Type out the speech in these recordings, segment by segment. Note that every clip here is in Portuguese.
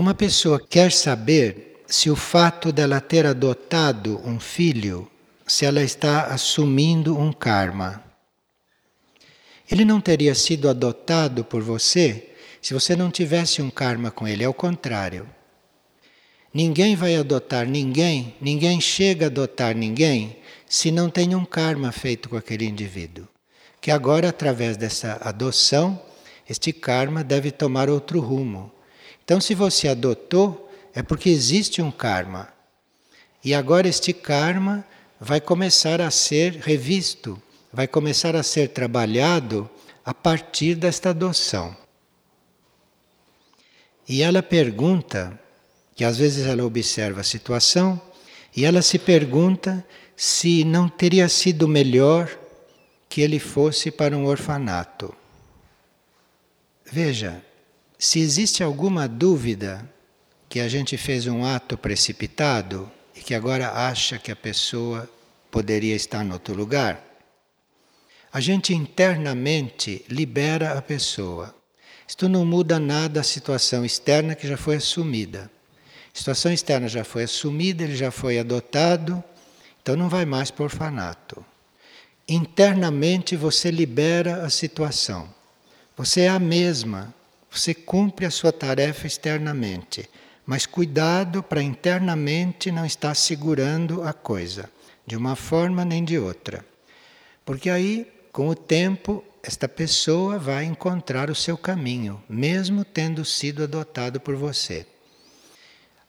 Uma pessoa quer saber se o fato dela ter adotado um filho, se ela está assumindo um karma. Ele não teria sido adotado por você se você não tivesse um karma com ele, é o contrário. Ninguém vai adotar ninguém, ninguém chega a adotar ninguém se não tem um karma feito com aquele indivíduo. Que agora, através dessa adoção, este karma deve tomar outro rumo. Então, se você adotou, é porque existe um karma. E agora este karma vai começar a ser revisto, vai começar a ser trabalhado a partir desta adoção. E ela pergunta, que às vezes ela observa a situação, e ela se pergunta se não teria sido melhor que ele fosse para um orfanato. Veja, se existe alguma dúvida que a gente fez um ato precipitado e que agora acha que a pessoa poderia estar em outro lugar, a gente internamente libera a pessoa. Isto não muda nada a situação externa que já foi assumida. A situação externa já foi assumida, ele já foi adotado, então não vai mais o orfanato. Internamente você libera a situação. Você é a mesma, você cumpre a sua tarefa externamente, mas cuidado para internamente não estar segurando a coisa, de uma forma nem de outra. Porque aí, com o tempo, esta pessoa vai encontrar o seu caminho, mesmo tendo sido adotado por você.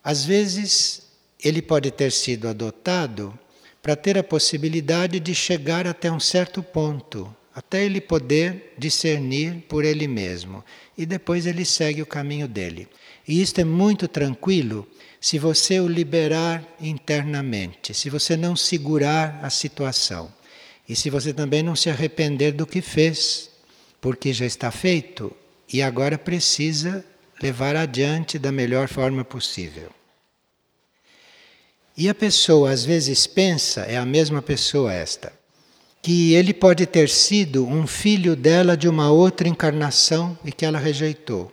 Às vezes, ele pode ter sido adotado para ter a possibilidade de chegar até um certo ponto, até ele poder discernir por ele mesmo. E depois ele segue o caminho dele. E isto é muito tranquilo se você o liberar internamente, se você não segurar a situação. E se você também não se arrepender do que fez, porque já está feito e agora precisa levar adiante da melhor forma possível. E a pessoa às vezes pensa, é a mesma pessoa esta, que ele pode ter sido um filho dela de uma outra encarnação e que ela rejeitou.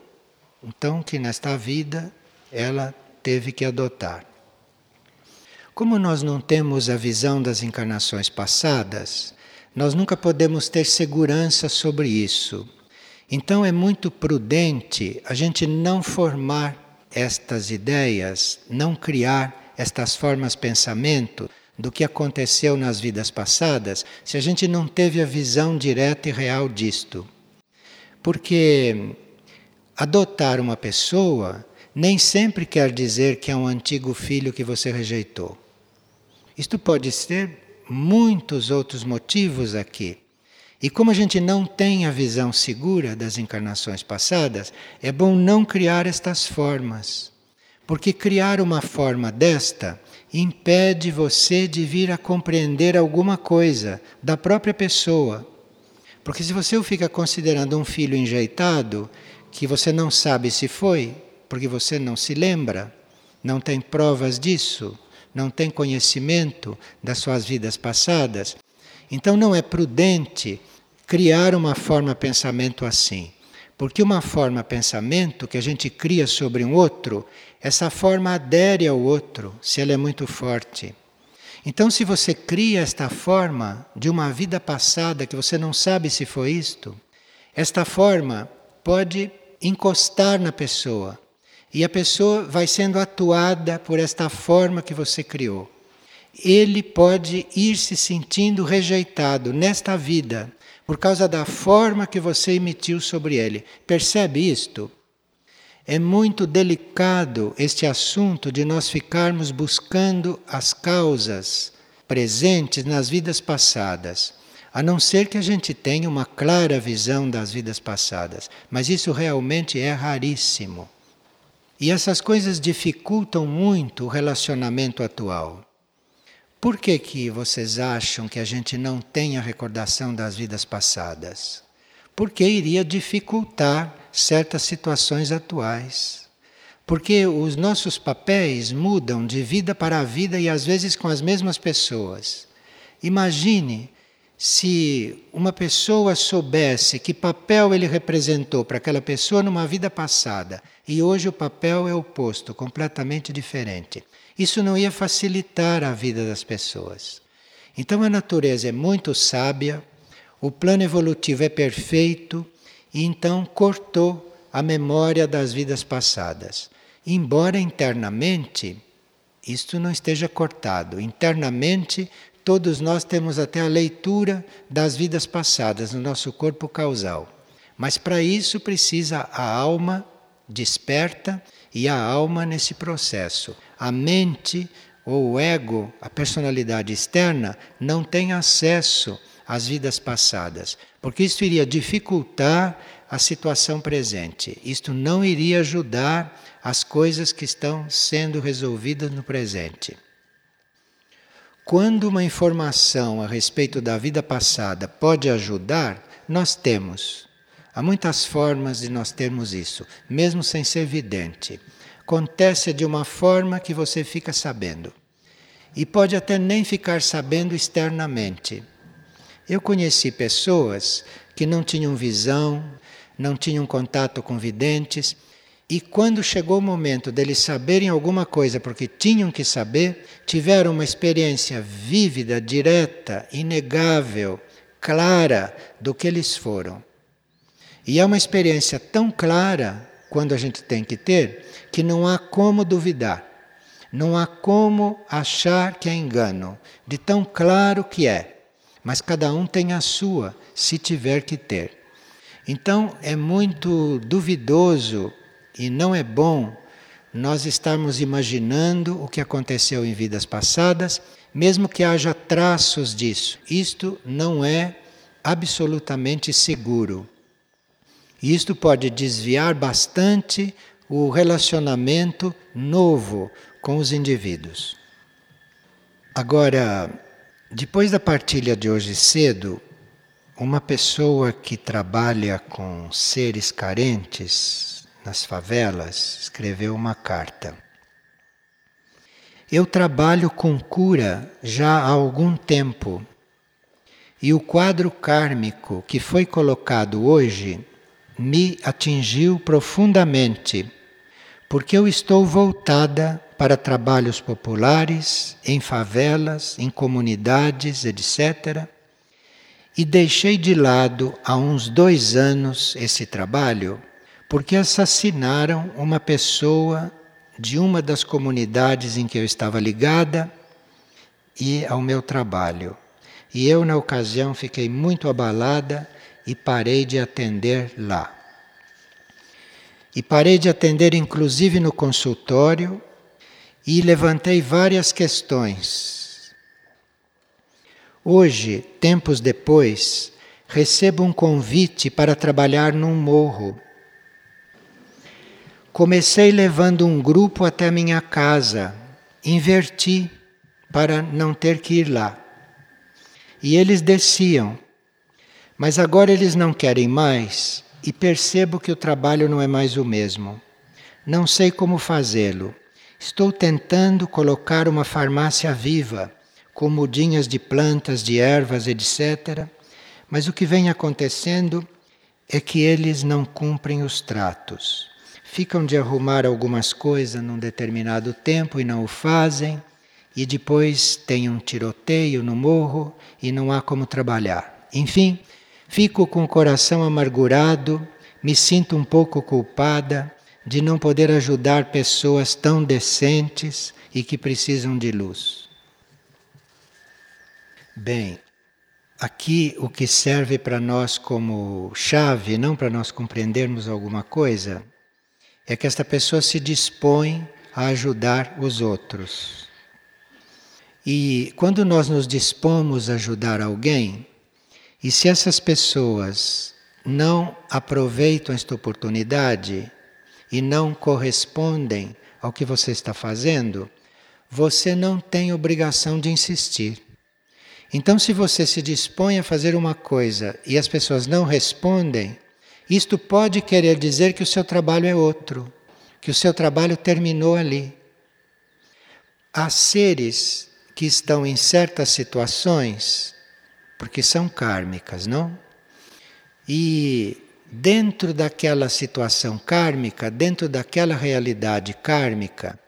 Então, que nesta vida ela teve que adotar. Como nós não temos a visão das encarnações passadas, nós nunca podemos ter segurança sobre isso. Então é muito prudente a gente não formar estas ideias, não criar estas formas pensamento do que aconteceu nas vidas passadas, se a gente não teve a visão direta e real disto. Porque adotar uma pessoa nem sempre quer dizer que é um antigo filho que você rejeitou. Isto pode ser muitos outros motivos aqui. E como a gente não tem a visão segura das encarnações passadas, é bom não criar estas formas. Porque criar uma forma desta impede você de vir a compreender alguma coisa da própria pessoa. Porque se você o fica considerando um filho enjeitado, que você não sabe se foi, porque você não se lembra, não tem provas disso, não tem conhecimento das suas vidas passadas, então não é prudente criar uma forma pensamento assim. Porque uma forma pensamento que a gente cria sobre um outro, essa forma adere ao outro, se ela é muito forte. Então, se você cria esta forma de uma vida passada que você não sabe se foi isto, esta forma pode encostar na pessoa e a pessoa vai sendo atuada por esta forma que você criou. Ele pode ir se sentindo rejeitado nesta vida por causa da forma que você emitiu sobre ele. Percebe isto? É muito delicado este assunto de nós ficarmos buscando as causas presentes nas vidas passadas, a não ser que a gente tenha uma clara visão das vidas passadas, mas isso realmente é raríssimo. E essas coisas dificultam muito o relacionamento atual. Por que, que vocês acham que a gente não tem a recordação das vidas passadas? Porque iria dificultar certas situações atuais. Porque os nossos papéis mudam de vida para vida e às vezes com as mesmas pessoas. Imagine se uma pessoa soubesse que papel ele representou para aquela pessoa numa vida passada e hoje o papel é oposto, completamente diferente, isso não ia facilitar a vida das pessoas. Então a natureza é muito sábia, o plano evolutivo é perfeito e então cortou a memória das vidas passadas. Embora internamente isto não esteja cortado, internamente todos nós temos até a leitura das vidas passadas no nosso corpo causal. Mas para isso precisa a alma desperta e a alma nesse processo. A mente ou o ego, a personalidade externa, não tem acesso às vidas passadas, porque isso iria dificultar a situação presente. Isto não iria ajudar as coisas que estão sendo resolvidas no presente. Quando uma informação a respeito da vida passada pode ajudar, nós temos. Há muitas formas de nós termos isso, mesmo sem ser vidente. Acontece de uma forma que você fica sabendo. E pode até nem ficar sabendo externamente. Eu conheci pessoas que não tinham visão, não tinham contato com videntes, e quando chegou o momento deles saberem alguma coisa, porque tinham que saber, tiveram uma experiência vívida, direta, inegável, clara do que eles foram. E é uma experiência tão clara, quando a gente tem que ter, que não há como duvidar. Não há como achar que é engano, de tão claro que é. Mas cada um tem a sua, se tiver que ter. Então é muito duvidoso e não é bom nós estarmos imaginando o que aconteceu em vidas passadas, mesmo que haja traços disso. Isto não é absolutamente seguro. Isto pode desviar bastante o relacionamento novo com os indivíduos. Agora, depois da partilha de hoje cedo, uma pessoa que trabalha com seres carentes nas favelas escreveu uma carta. Eu trabalho com cura já há algum tempo e o quadro kármico que foi colocado hoje me atingiu profundamente, porque eu estou voltada para trabalhos populares, em favelas, em comunidades, etc. E deixei de lado há uns dois anos esse trabalho, porque assassinaram uma pessoa de uma das comunidades em que eu estava ligada e ao meu trabalho. E eu, na ocasião, fiquei muito abalada e parei de atender lá. E parei de atender, inclusive no consultório, e levantei várias questões. Hoje, tempos depois, recebo um convite para trabalhar num morro. Comecei levando um grupo até minha casa, inverti para não ter que ir lá. E eles desciam mas agora eles não querem mais e percebo que o trabalho não é mais o mesmo. Não sei como fazê-lo. Estou tentando colocar uma farmácia viva, com mudinhas de plantas, de ervas, etc. Mas o que vem acontecendo é que eles não cumprem os tratos. Ficam de arrumar algumas coisas num determinado tempo e não o fazem, e depois tem um tiroteio no morro e não há como trabalhar. Enfim, Fico com o coração amargurado, me sinto um pouco culpada de não poder ajudar pessoas tão decentes e que precisam de luz. Bem, aqui o que serve para nós como chave, não para nós compreendermos alguma coisa, é que esta pessoa se dispõe a ajudar os outros. E quando nós nos dispomos a ajudar alguém, e se essas pessoas não aproveitam esta oportunidade e não correspondem ao que você está fazendo, você não tem obrigação de insistir. Então, se você se dispõe a fazer uma coisa e as pessoas não respondem, isto pode querer dizer que o seu trabalho é outro, que o seu trabalho terminou ali. Há seres que estão em certas situações porque são kármicas, não? E dentro daquela situação kármica, dentro daquela realidade kármica,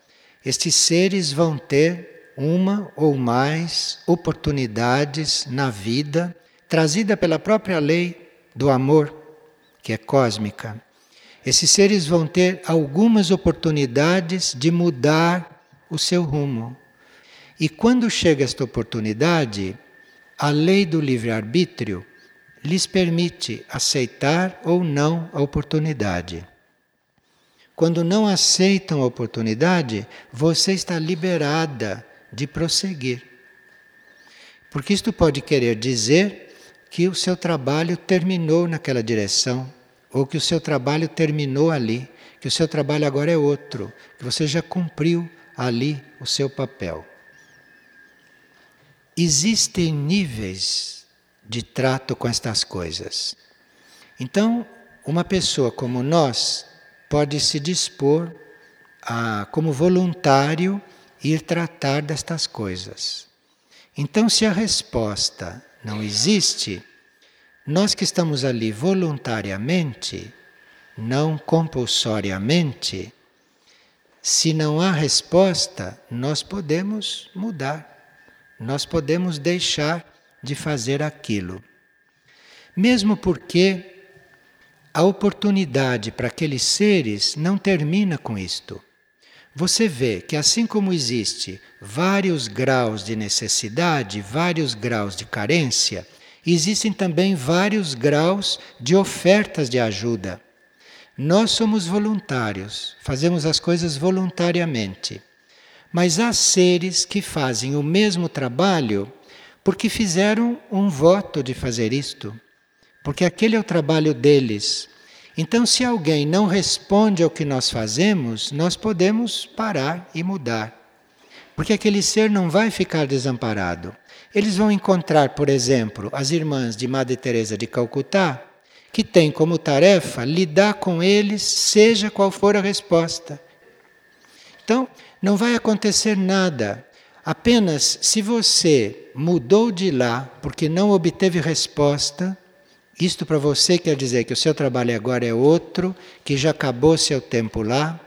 estes seres vão ter uma ou mais oportunidades na vida trazida pela própria lei do amor, que é cósmica. Esses seres vão ter algumas oportunidades de mudar o seu rumo. E quando chega esta oportunidade, a lei do livre-arbítrio lhes permite aceitar ou não a oportunidade. Quando não aceitam a oportunidade, você está liberada de prosseguir. Porque isto pode querer dizer que o seu trabalho terminou naquela direção, ou que o seu trabalho terminou ali, que o seu trabalho agora é outro, que você já cumpriu ali o seu papel. Existem níveis de trato com estas coisas. Então, uma pessoa como nós pode se dispor a, como voluntário, ir tratar destas coisas. Então, se a resposta não existe, nós que estamos ali voluntariamente, não compulsoriamente, se não há resposta, nós podemos mudar nós podemos deixar de fazer aquilo. Mesmo porque a oportunidade para aqueles seres não termina com isto. Você vê que assim como existe vários graus de necessidade, vários graus de carência, existem também vários graus de ofertas de ajuda. Nós somos voluntários, fazemos as coisas voluntariamente. Mas há seres que fazem o mesmo trabalho porque fizeram um voto de fazer isto, porque aquele é o trabalho deles. Então, se alguém não responde ao que nós fazemos, nós podemos parar e mudar. Porque aquele ser não vai ficar desamparado. Eles vão encontrar, por exemplo, as irmãs de Madre Teresa de Calcutá, que têm como tarefa lidar com eles, seja qual for a resposta. Então, não vai acontecer nada. Apenas se você mudou de lá porque não obteve resposta, isto para você quer dizer que o seu trabalho agora é outro, que já acabou seu tempo lá.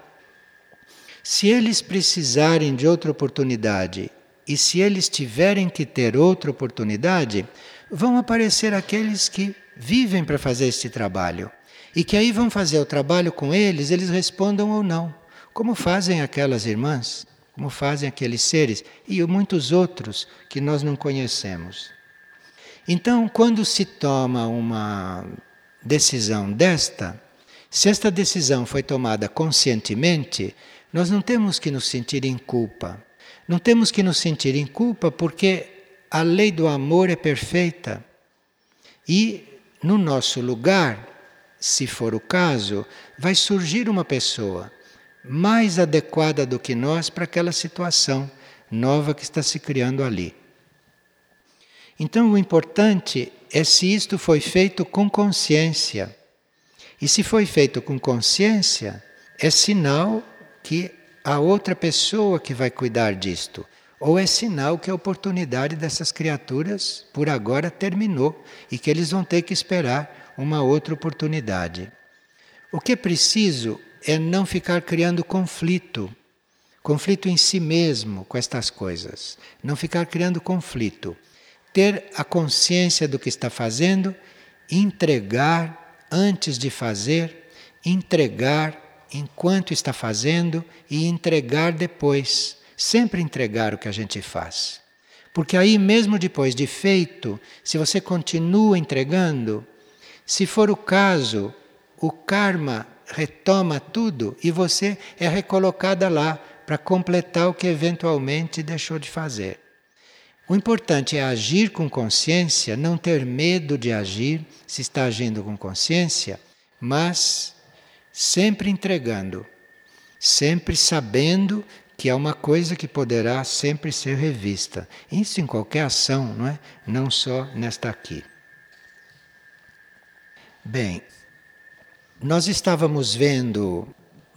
Se eles precisarem de outra oportunidade e se eles tiverem que ter outra oportunidade, vão aparecer aqueles que vivem para fazer este trabalho e que aí vão fazer o trabalho com eles, eles respondam ou não, como fazem aquelas irmãs como fazem aqueles seres e muitos outros que nós não conhecemos. Então, quando se toma uma decisão desta, se esta decisão foi tomada conscientemente, nós não temos que nos sentir em culpa. Não temos que nos sentir em culpa porque a lei do amor é perfeita. E no nosso lugar, se for o caso, vai surgir uma pessoa mais adequada do que nós para aquela situação nova que está se criando ali. Então, o importante é se isto foi feito com consciência. E se foi feito com consciência, é sinal que a outra pessoa que vai cuidar disto. Ou é sinal que a oportunidade dessas criaturas, por agora, terminou e que eles vão ter que esperar uma outra oportunidade. O que é preciso é não ficar criando conflito, conflito em si mesmo com estas coisas, não ficar criando conflito, ter a consciência do que está fazendo, entregar antes de fazer, entregar enquanto está fazendo e entregar depois, sempre entregar o que a gente faz. Porque aí, mesmo depois de feito, se você continua entregando, se for o caso, o karma retoma tudo e você é recolocada lá para completar o que eventualmente deixou de fazer. O importante é agir com consciência, não ter medo de agir se está agindo com consciência, mas sempre entregando, sempre sabendo que é uma coisa que poderá sempre ser revista. Isso em qualquer ação, não é? Não só nesta aqui. Bem, nós estávamos vendo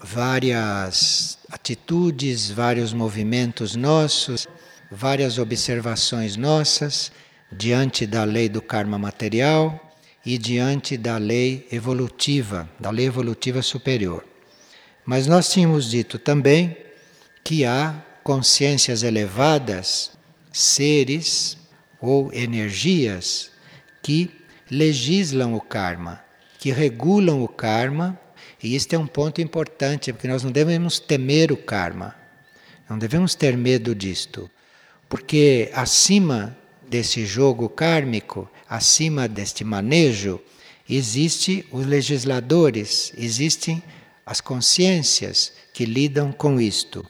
várias atitudes, vários movimentos nossos, várias observações nossas diante da lei do karma material e diante da lei evolutiva, da lei evolutiva superior. Mas nós tínhamos dito também que há consciências elevadas, seres ou energias que legislam o karma, que regulam o karma, e este é um ponto importante, porque nós não devemos temer o karma, não devemos ter medo disto, porque acima desse jogo kármico, acima deste manejo, existe os legisladores, existem as consciências que lidam com isto.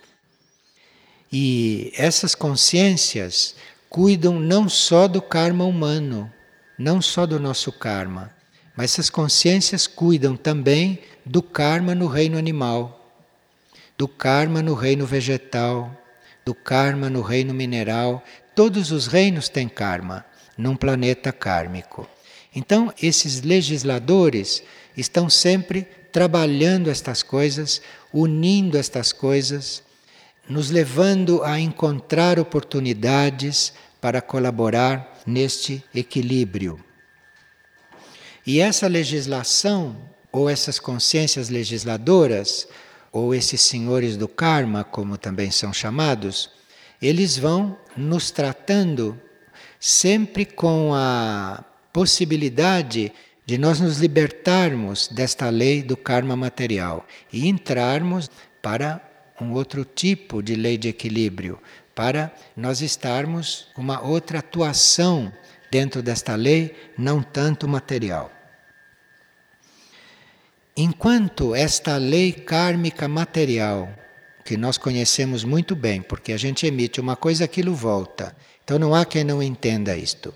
E essas consciências cuidam não só do karma humano, não só do nosso karma, mas essas consciências cuidam também do karma no reino animal, do karma no reino vegetal, do karma no reino mineral. Todos os reinos têm karma num planeta kármico. Então, esses legisladores estão sempre trabalhando estas coisas, unindo estas coisas nos levando a encontrar oportunidades para colaborar neste equilíbrio. E essa legislação, ou essas consciências legisladoras, ou esses senhores do karma, como também são chamados, eles vão nos tratando sempre com a possibilidade de nós nos libertarmos desta lei do karma material e entrarmos para um outro tipo de lei de equilíbrio, para nós estarmos uma outra atuação dentro desta lei, não tanto material. Enquanto esta lei kármica material, que nós conhecemos muito bem, porque a gente emite uma coisa, aquilo volta. Então não há quem não entenda isto.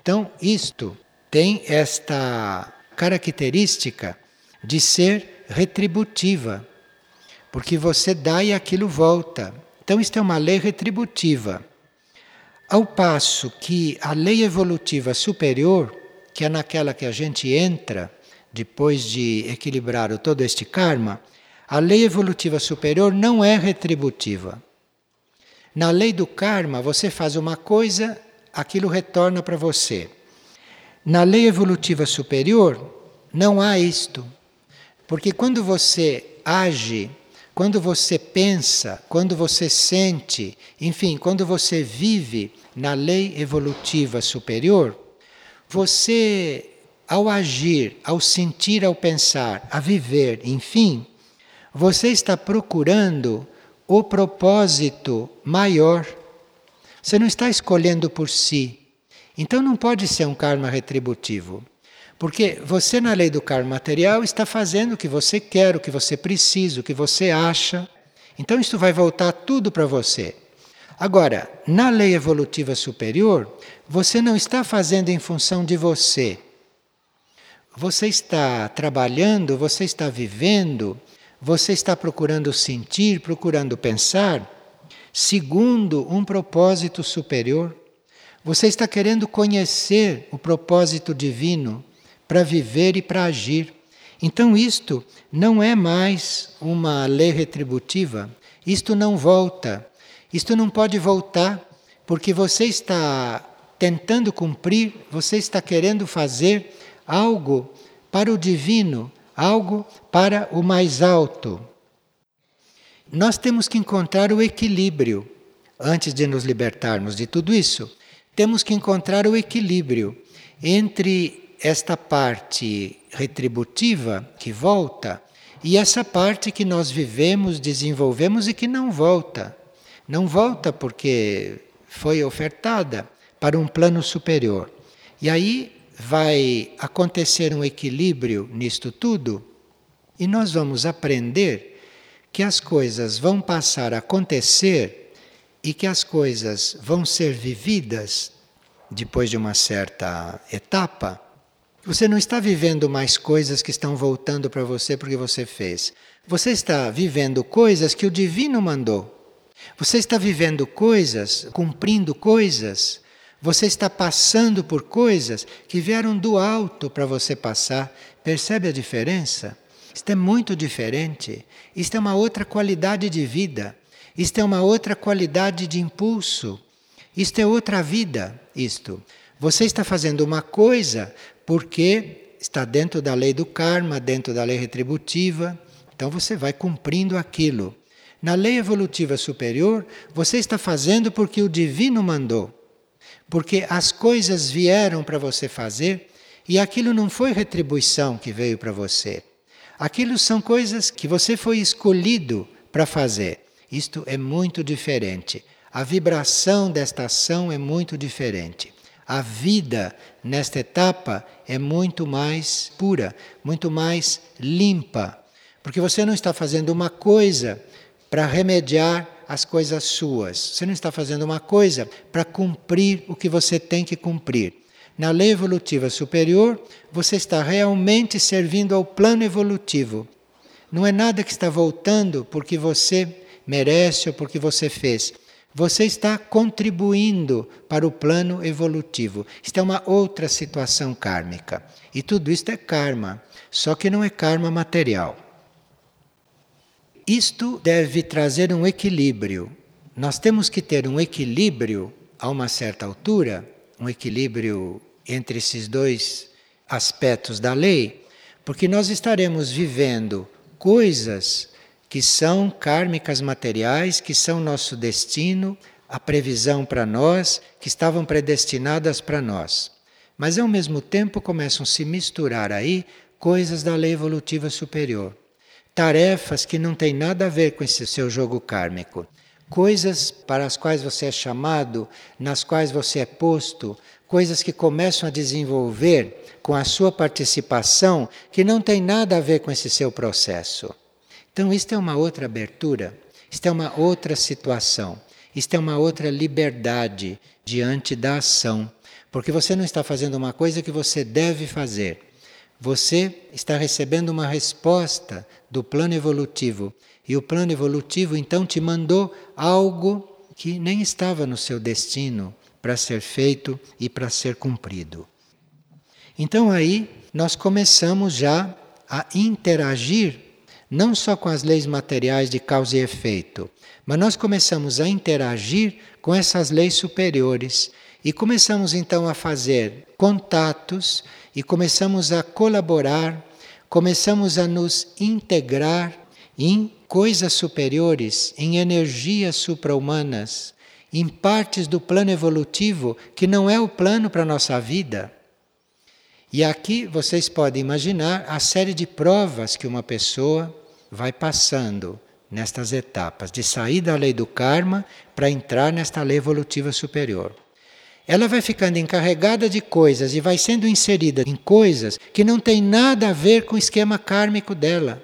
Então, isto tem esta característica de ser retributiva porque você dá e aquilo volta. Então, isto é uma lei retributiva. Ao passo que a lei evolutiva superior, que é naquela que a gente entra depois de equilibrar todo este karma, a lei evolutiva superior não é retributiva. Na lei do karma, você faz uma coisa, aquilo retorna para você. Na lei evolutiva superior, não há isto. Porque quando você age quando você pensa, quando você sente, enfim, quando você vive na lei evolutiva superior, você, ao agir, ao sentir, ao pensar, a viver, enfim, você está procurando o propósito maior. Você não está escolhendo por si. Então não pode ser um karma retributivo. Porque você, na lei do karma material, está fazendo o que você quer, o que você precisa, o que você acha. Então, isso vai voltar tudo para você. Agora, na lei evolutiva superior, você não está fazendo em função de você. Você está trabalhando, você está vivendo, você está procurando sentir, procurando pensar, segundo um propósito superior. Você está querendo conhecer o propósito divino para viver e para agir. Então, isto não é mais uma lei retributiva, isto não volta, isto não pode voltar, porque você está tentando cumprir, você está querendo fazer algo para o divino, algo para o mais alto. Nós temos que encontrar o equilíbrio antes de nos libertarmos de tudo isso. Temos que encontrar o equilíbrio entre esta parte retributiva que volta e essa parte que nós vivemos, desenvolvemos e que não volta. Não volta porque foi ofertada para um plano superior. E aí vai acontecer um equilíbrio nisto tudo e nós vamos aprender que as coisas vão passar a acontecer e que as coisas vão ser vividas depois de uma certa etapa você não está vivendo mais coisas que estão voltando para você porque você fez. Você está vivendo coisas que o divino mandou. Você está vivendo coisas, cumprindo coisas. Você está passando por coisas que vieram do alto para você passar. Percebe a diferença? Isto é muito diferente. Isto é uma outra qualidade de vida. Isto é uma outra qualidade de impulso. Isto é outra vida, isto. Você está fazendo uma coisa porque está dentro da lei do karma, dentro da lei retributiva, então você vai cumprindo aquilo. Na lei evolutiva superior, você está fazendo porque o divino mandou. Porque as coisas vieram para você fazer e aquilo não foi retribuição que veio para você. Aquilo são coisas que você foi escolhido para fazer. Isto é muito diferente. A vibração desta ação é muito diferente. A vida nesta etapa é muito mais pura, muito mais limpa, porque você não está fazendo uma coisa para remediar as coisas suas. Você não está fazendo uma coisa para cumprir o que você tem que cumprir. Na lei evolutiva superior, você está realmente servindo ao plano evolutivo. Não é nada que está voltando porque você merece ou porque você fez. Você está contribuindo para o plano evolutivo. Isto é uma outra situação kármica. E tudo isto é karma, só que não é karma material. Isto deve trazer um equilíbrio. Nós temos que ter um equilíbrio a uma certa altura, um equilíbrio entre esses dois aspectos da lei, porque nós estaremos vivendo coisas que são kármicas materiais, que são nosso destino, a previsão para nós, que estavam predestinadas para nós. Mas ao mesmo tempo começam a se misturar aí coisas da lei evolutiva superior tarefas que não têm nada a ver com esse seu jogo kármico, coisas para as quais você é chamado, nas quais você é posto, coisas que começam a desenvolver com a sua participação que não tem nada a ver com esse seu processo. Então, isto é uma outra abertura, isto é uma outra situação, isto é uma outra liberdade diante da ação, porque você não está fazendo uma coisa que você deve fazer. Você está recebendo uma resposta do plano evolutivo. E o plano evolutivo então te mandou algo que nem estava no seu destino para ser feito e para ser cumprido. Então aí nós começamos já a interagir não só com as leis materiais de causa e efeito, mas nós começamos a interagir com essas leis superiores e começamos então a fazer contatos e começamos a colaborar, começamos a nos integrar em coisas superiores, em energias supra-humanas, em partes do plano evolutivo que não é o plano para a nossa vida. E aqui vocês podem imaginar a série de provas que uma pessoa vai passando nestas etapas, de sair da lei do karma para entrar nesta lei evolutiva superior ela vai ficando encarregada de coisas e vai sendo inserida em coisas que não tem nada a ver com o esquema kármico dela,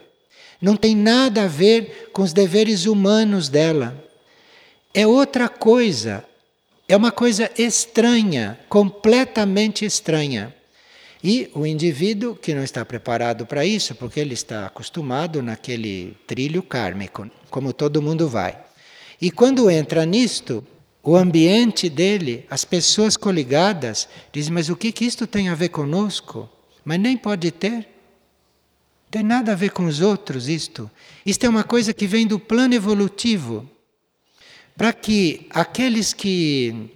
não tem nada a ver com os deveres humanos dela. É outra coisa, é uma coisa estranha, completamente estranha. E o indivíduo que não está preparado para isso, porque ele está acostumado naquele trilho kármico, como todo mundo vai. E quando entra nisto, o ambiente dele, as pessoas coligadas, dizem: Mas o que, que isto tem a ver conosco? Mas nem pode ter. Tem nada a ver com os outros isto. Isto é uma coisa que vem do plano evolutivo. Para que aqueles que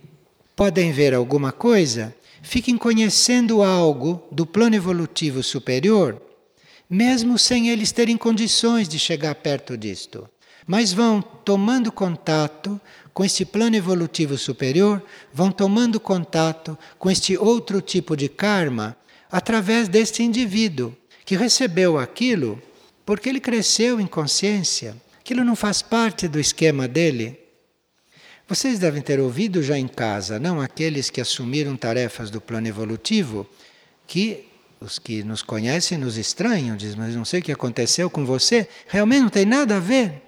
podem ver alguma coisa fiquem conhecendo algo do plano evolutivo superior, mesmo sem eles terem condições de chegar perto disto. Mas vão tomando contato com este plano evolutivo superior, vão tomando contato com este outro tipo de karma através deste indivíduo que recebeu aquilo porque ele cresceu em consciência. Aquilo não faz parte do esquema dele. Vocês devem ter ouvido já em casa, não aqueles que assumiram tarefas do plano evolutivo, que os que nos conhecem nos estranham, dizem, mas não sei o que aconteceu com você, realmente não tem nada a ver.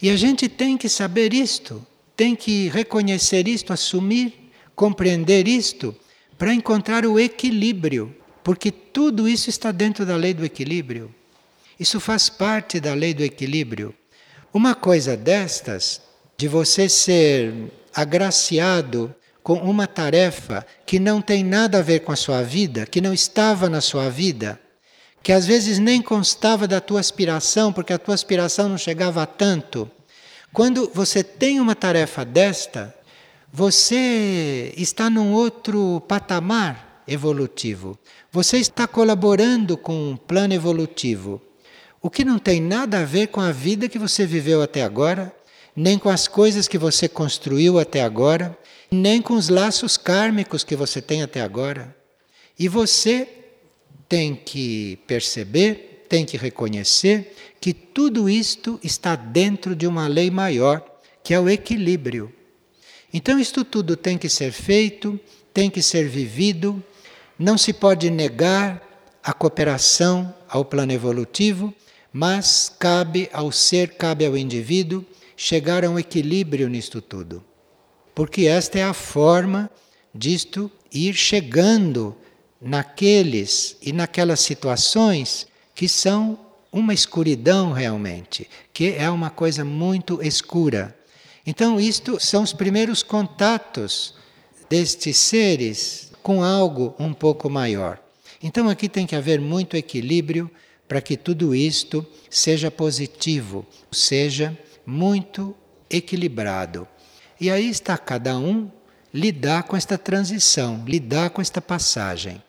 E a gente tem que saber isto tem que reconhecer isto, assumir, compreender isto, para encontrar o equilíbrio, porque tudo isso está dentro da lei do equilíbrio. Isso faz parte da lei do equilíbrio. Uma coisa destas, de você ser agraciado com uma tarefa que não tem nada a ver com a sua vida, que não estava na sua vida, que às vezes nem constava da tua aspiração, porque a tua aspiração não chegava a tanto quando você tem uma tarefa desta, você está num outro patamar evolutivo. Você está colaborando com um plano evolutivo. O que não tem nada a ver com a vida que você viveu até agora, nem com as coisas que você construiu até agora, nem com os laços kármicos que você tem até agora. E você tem que perceber, tem que reconhecer que tudo isto está dentro de uma lei maior, que é o equilíbrio. Então, isto tudo tem que ser feito, tem que ser vivido, não se pode negar a cooperação ao plano evolutivo, mas cabe ao ser, cabe ao indivíduo chegar a um equilíbrio nisto tudo. Porque esta é a forma disto ir chegando naqueles e naquelas situações que são uma escuridão realmente, que é uma coisa muito escura. Então, isto são os primeiros contatos destes seres com algo um pouco maior. Então, aqui tem que haver muito equilíbrio para que tudo isto seja positivo, seja muito equilibrado. E aí está cada um lidar com esta transição, lidar com esta passagem.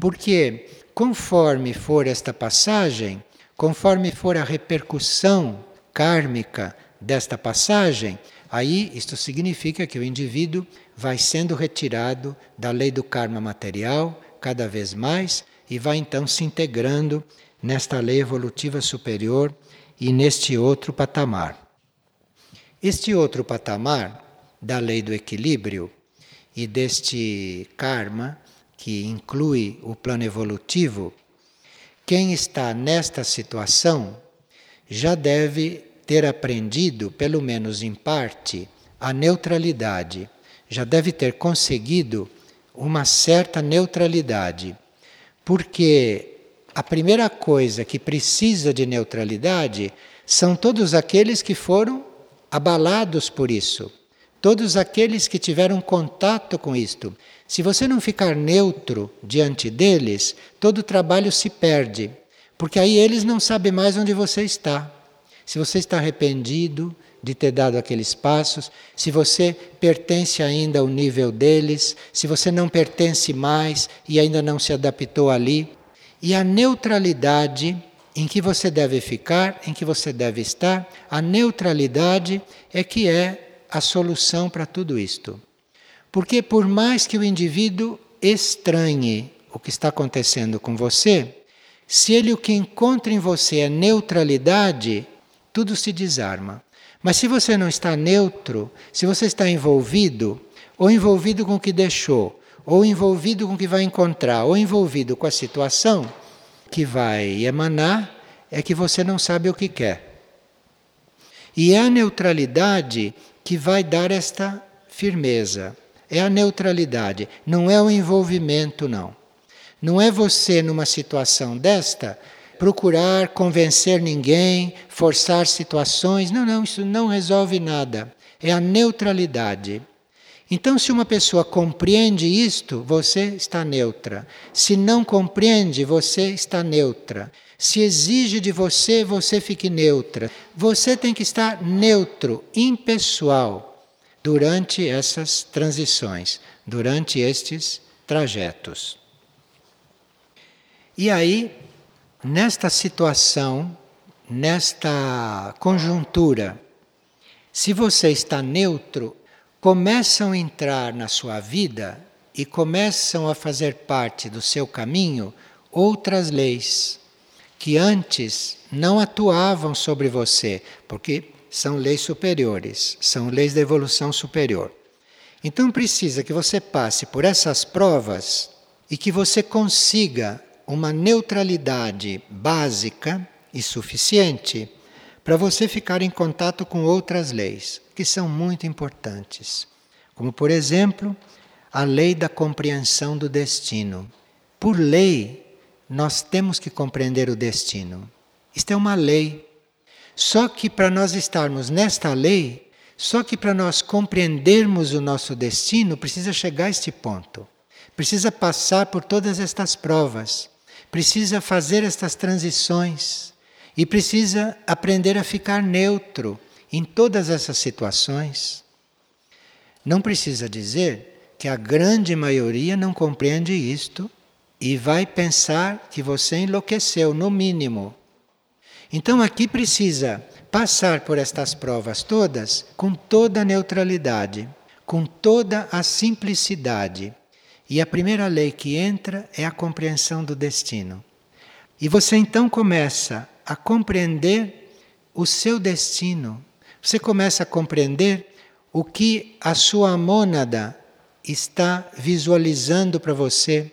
Porque conforme for esta passagem, conforme for a repercussão kármica desta passagem, aí isto significa que o indivíduo vai sendo retirado da lei do karma material cada vez mais e vai então se integrando nesta lei evolutiva superior e neste outro patamar. Este outro patamar da lei do equilíbrio e deste karma, que inclui o plano evolutivo, quem está nesta situação já deve ter aprendido, pelo menos em parte, a neutralidade, já deve ter conseguido uma certa neutralidade, porque a primeira coisa que precisa de neutralidade são todos aqueles que foram abalados por isso, todos aqueles que tiveram contato com isto. Se você não ficar neutro diante deles, todo o trabalho se perde, porque aí eles não sabem mais onde você está se você está arrependido de ter dado aqueles passos, se você pertence ainda ao nível deles, se você não pertence mais e ainda não se adaptou ali. E a neutralidade em que você deve ficar, em que você deve estar, a neutralidade é que é a solução para tudo isto. Porque por mais que o indivíduo estranhe o que está acontecendo com você, se ele o que encontra em você é neutralidade, tudo se desarma. Mas se você não está neutro, se você está envolvido, ou envolvido com o que deixou, ou envolvido com o que vai encontrar, ou envolvido com a situação que vai emanar, é que você não sabe o que quer. E a neutralidade que vai dar esta firmeza. É a neutralidade, não é o envolvimento, não. Não é você numa situação desta procurar convencer ninguém, forçar situações. Não, não, isso não resolve nada. É a neutralidade. Então, se uma pessoa compreende isto, você está neutra. Se não compreende, você está neutra. Se exige de você, você fique neutra. Você tem que estar neutro, impessoal, durante essas transições, durante estes trajetos. E aí, nesta situação, nesta conjuntura, se você está neutro, começam a entrar na sua vida e começam a fazer parte do seu caminho outras leis que antes não atuavam sobre você, porque são leis superiores, são leis da evolução superior. Então precisa que você passe por essas provas e que você consiga uma neutralidade básica e suficiente para você ficar em contato com outras leis, que são muito importantes. Como, por exemplo, a lei da compreensão do destino. Por lei, nós temos que compreender o destino. Isto é uma lei. Só que para nós estarmos nesta lei, só que para nós compreendermos o nosso destino, precisa chegar a este ponto. Precisa passar por todas estas provas precisa fazer estas transições e precisa aprender a ficar neutro em todas essas situações. Não precisa dizer que a grande maioria não compreende isto e vai pensar que você enlouqueceu, no mínimo. Então aqui precisa passar por estas provas todas com toda a neutralidade, com toda a simplicidade. E a primeira lei que entra é a compreensão do destino. E você então começa a compreender o seu destino. Você começa a compreender o que a sua mônada está visualizando para você.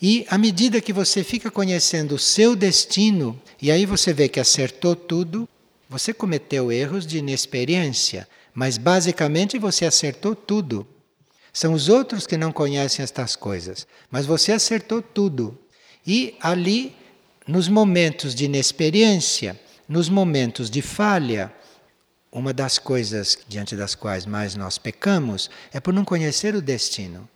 E à medida que você fica conhecendo o seu destino, e aí você vê que acertou tudo, você cometeu erros de inexperiência, mas basicamente você acertou tudo. São os outros que não conhecem estas coisas, mas você acertou tudo. E ali, nos momentos de inexperiência, nos momentos de falha, uma das coisas diante das quais mais nós pecamos é por não conhecer o destino.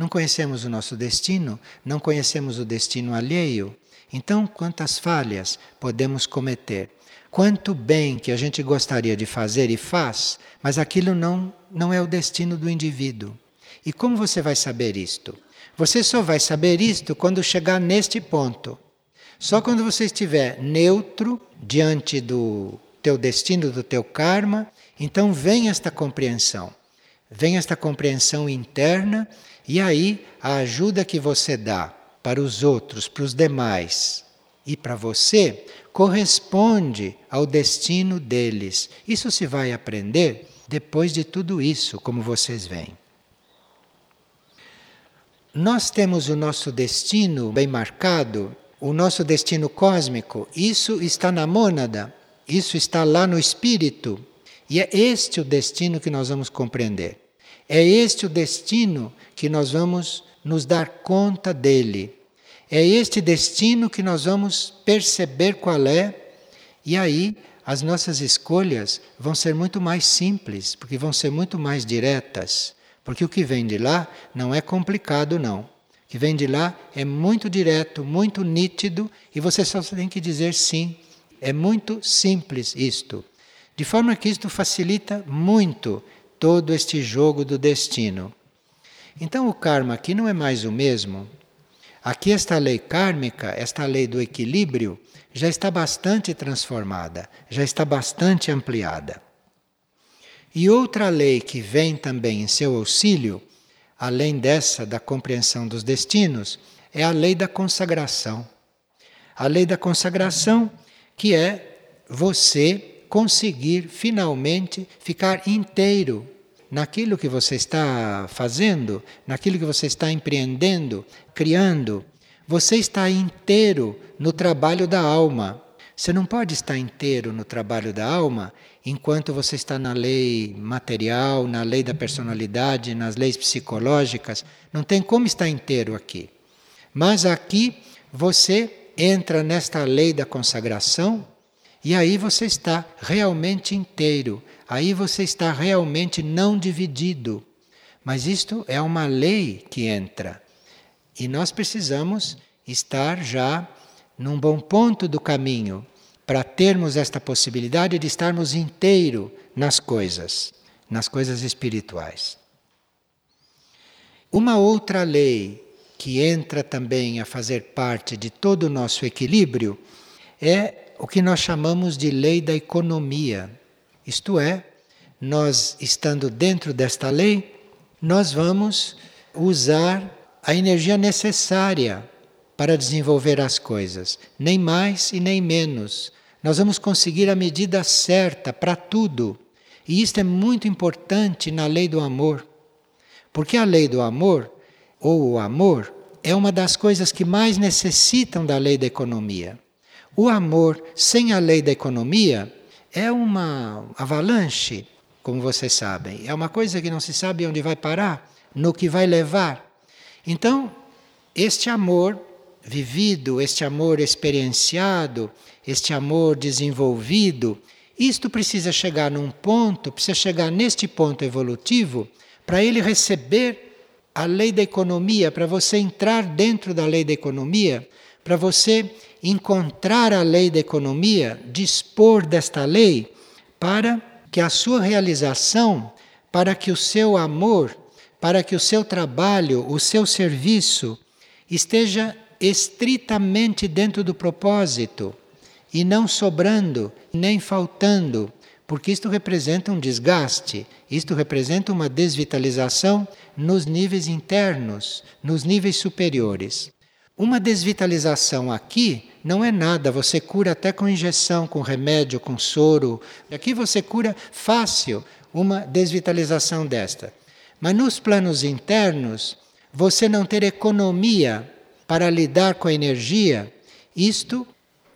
Não conhecemos o nosso destino, não conhecemos o destino alheio. Então, quantas falhas podemos cometer? Quanto bem que a gente gostaria de fazer e faz, mas aquilo não, não é o destino do indivíduo. E como você vai saber isto? Você só vai saber isto quando chegar neste ponto. Só quando você estiver neutro diante do teu destino, do teu karma, então vem esta compreensão. Vem esta compreensão interna e aí a ajuda que você dá para os outros, para os demais e para você corresponde ao destino deles. Isso se vai aprender depois de tudo isso, como vocês veem. Nós temos o nosso destino bem marcado, o nosso destino cósmico, isso está na mônada, isso está lá no espírito. E é este o destino que nós vamos compreender. É este o destino que nós vamos nos dar conta dele. É este destino que nós vamos perceber qual é, e aí as nossas escolhas vão ser muito mais simples, porque vão ser muito mais diretas. Porque o que vem de lá não é complicado, não. O que vem de lá é muito direto, muito nítido, e você só tem que dizer sim. É muito simples isto. De forma que isto facilita muito todo este jogo do destino. Então o karma aqui não é mais o mesmo Aqui, esta lei kármica, esta lei do equilíbrio, já está bastante transformada, já está bastante ampliada. E outra lei que vem também em seu auxílio, além dessa da compreensão dos destinos, é a lei da consagração. A lei da consagração, que é você conseguir finalmente ficar inteiro naquilo que você está fazendo, naquilo que você está empreendendo, criando. Você está inteiro no trabalho da alma. Você não pode estar inteiro no trabalho da alma enquanto você está na lei material, na lei da personalidade, nas leis psicológicas. Não tem como estar inteiro aqui. Mas aqui você entra nesta lei da consagração e aí você está realmente inteiro, aí você está realmente não dividido. Mas isto é uma lei que entra. E nós precisamos estar já num bom ponto do caminho para termos esta possibilidade de estarmos inteiro nas coisas, nas coisas espirituais. Uma outra lei que entra também a fazer parte de todo o nosso equilíbrio é o que nós chamamos de lei da economia. Isto é, nós estando dentro desta lei, nós vamos usar a energia necessária para desenvolver as coisas, nem mais e nem menos. Nós vamos conseguir a medida certa para tudo. E isto é muito importante na lei do amor. Porque a lei do amor, ou o amor, é uma das coisas que mais necessitam da lei da economia. O amor sem a lei da economia é uma avalanche, como vocês sabem. É uma coisa que não se sabe onde vai parar, no que vai levar. Então, este amor vivido, este amor experienciado, este amor desenvolvido, isto precisa chegar num ponto, precisa chegar neste ponto evolutivo, para ele receber a lei da economia, para você entrar dentro da lei da economia, para você encontrar a lei da economia, dispor desta lei, para que a sua realização para que o seu amor, para que o seu trabalho, o seu serviço esteja estritamente dentro do propósito e não sobrando, nem faltando, porque isto representa um desgaste, isto representa uma desvitalização nos níveis internos, nos níveis superiores. Uma desvitalização aqui não é nada, você cura até com injeção, com remédio, com soro. Aqui você cura fácil uma desvitalização desta. Mas nos planos internos, você não ter economia para lidar com a energia, isto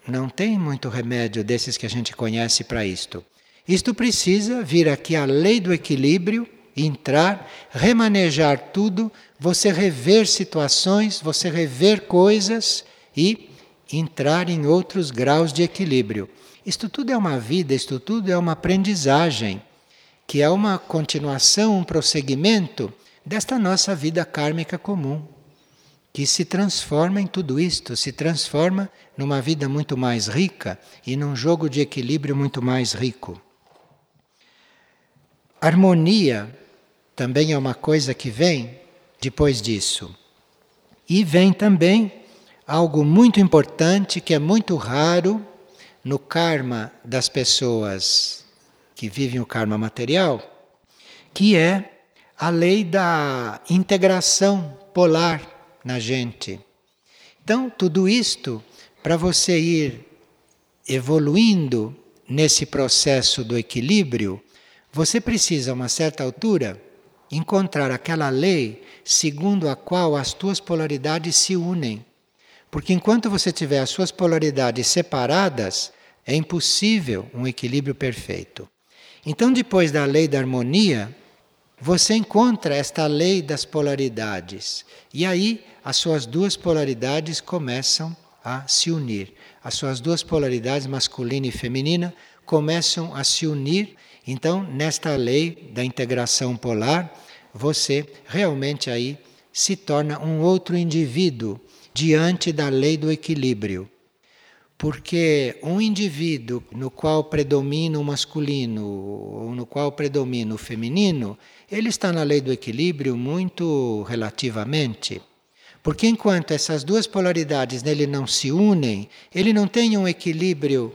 não tem muito remédio desses que a gente conhece para isto. Isto precisa vir aqui a lei do equilíbrio, entrar, remanejar tudo, você rever situações, você rever coisas e entrar em outros graus de equilíbrio. Isto tudo é uma vida, isto tudo é uma aprendizagem, que é uma continuação, um prosseguimento desta nossa vida kármica comum que se transforma em tudo isto, se transforma numa vida muito mais rica e num jogo de equilíbrio muito mais rico. Harmonia também é uma coisa que vem depois disso. E vem também algo muito importante que é muito raro no karma das pessoas que vivem o karma material, que é a lei da integração polar na gente. Então, tudo isto, para você ir evoluindo nesse processo do equilíbrio, você precisa, a uma certa altura, encontrar aquela lei segundo a qual as tuas polaridades se unem. Porque enquanto você tiver as suas polaridades separadas, é impossível um equilíbrio perfeito. Então, depois da lei da harmonia, você encontra esta lei das polaridades. E aí as suas duas polaridades começam a se unir. As suas duas polaridades, masculina e feminina, começam a se unir. Então, nesta lei da integração polar, você realmente aí se torna um outro indivíduo diante da lei do equilíbrio. Porque um indivíduo no qual predomina o masculino ou no qual predomina o feminino, ele está na lei do equilíbrio muito relativamente. Porque enquanto essas duas polaridades nele não se unem, ele não tem um equilíbrio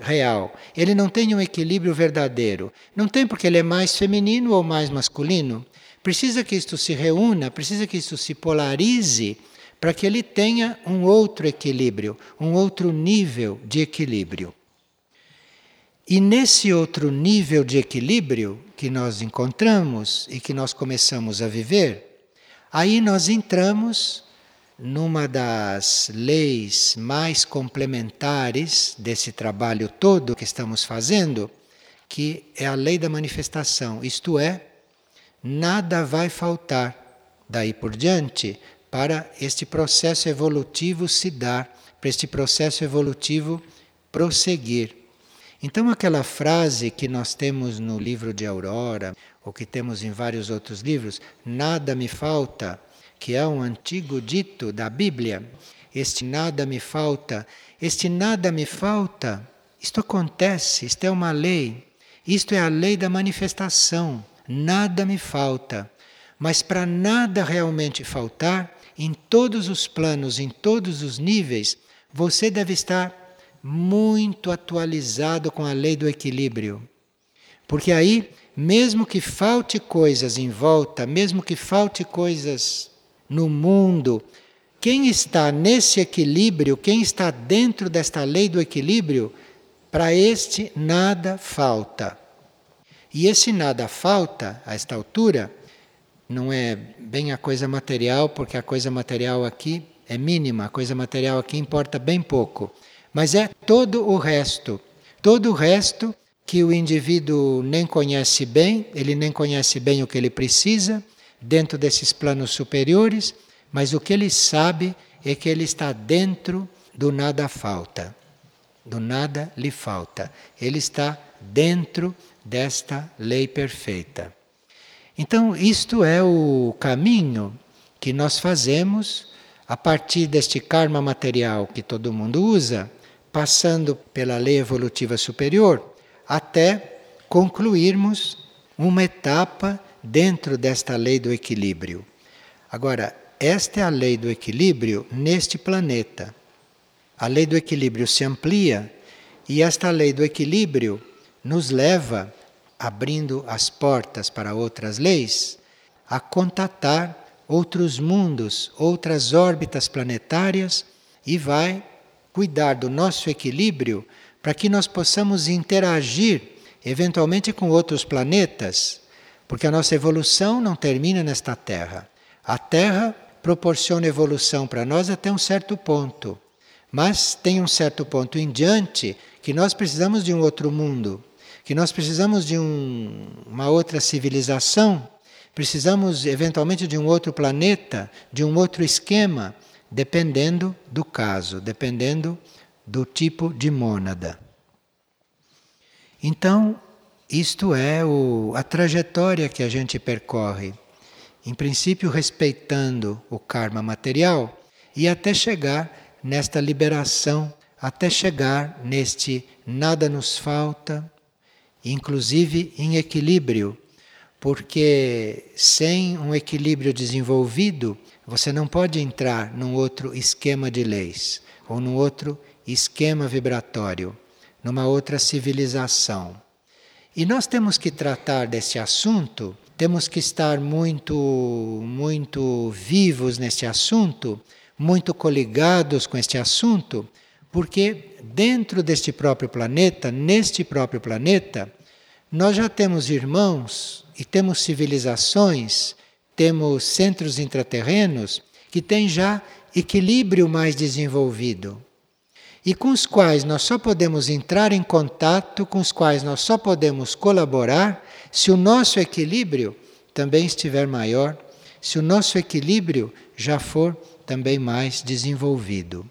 real, ele não tem um equilíbrio verdadeiro. Não tem porque ele é mais feminino ou mais masculino. Precisa que isto se reúna, precisa que isto se polarize para que ele tenha um outro equilíbrio, um outro nível de equilíbrio. E nesse outro nível de equilíbrio que nós encontramos e que nós começamos a viver, aí nós entramos numa das leis mais complementares desse trabalho todo que estamos fazendo, que é a lei da manifestação, isto é, nada vai faltar daí por diante para este processo evolutivo se dar, para este processo evolutivo prosseguir. Então, aquela frase que nós temos no livro de Aurora, ou que temos em vários outros livros, nada me falta, que é um antigo dito da Bíblia. Este nada me falta, este nada me falta, isto acontece, isto é uma lei, isto é a lei da manifestação. Nada me falta. Mas para nada realmente faltar, em todos os planos, em todos os níveis, você deve estar muito atualizado com a lei do equilíbrio. Porque aí, mesmo que falte coisas em volta, mesmo que falte coisas no mundo. Quem está nesse equilíbrio, quem está dentro desta lei do equilíbrio, para este nada falta. E esse nada falta, a esta altura, não é bem a coisa material, porque a coisa material aqui é mínima, a coisa material aqui importa bem pouco. Mas é todo o resto. Todo o resto que o indivíduo nem conhece bem, ele nem conhece bem o que ele precisa, dentro desses planos superiores, mas o que ele sabe é que ele está dentro do nada falta. Do nada lhe falta. Ele está dentro desta lei perfeita. Então, isto é o caminho que nós fazemos a partir deste karma material que todo mundo usa, passando pela lei evolutiva superior, até concluirmos uma etapa dentro desta lei do equilíbrio. Agora, esta é a lei do equilíbrio neste planeta. A lei do equilíbrio se amplia e esta lei do equilíbrio nos leva, abrindo as portas para outras leis, a contatar outros mundos, outras órbitas planetárias e vai cuidar do nosso equilíbrio para que nós possamos interagir eventualmente com outros planetas, porque a nossa evolução não termina nesta Terra. A Terra proporciona evolução para nós até um certo ponto, mas tem um certo ponto em diante que nós precisamos de um outro mundo, que nós precisamos de um, uma outra civilização, precisamos eventualmente de um outro planeta, de um outro esquema, dependendo do caso, dependendo do tipo de mônada. Então, isto é o, a trajetória que a gente percorre. Em princípio, respeitando o karma material e até chegar nesta liberação, até chegar neste nada nos falta, inclusive em equilíbrio, porque sem um equilíbrio desenvolvido, você não pode entrar num outro esquema de leis ou num outro esquema vibratório numa outra civilização. E nós temos que tratar desse assunto, temos que estar muito, muito vivos nesse assunto, muito coligados com este assunto, porque dentro deste próprio planeta, neste próprio planeta, nós já temos irmãos e temos civilizações, temos centros intraterrenos que têm já equilíbrio mais desenvolvido e com os quais nós só podemos entrar em contato, com os quais nós só podemos colaborar se o nosso equilíbrio também estiver maior, se o nosso equilíbrio já for também mais desenvolvido.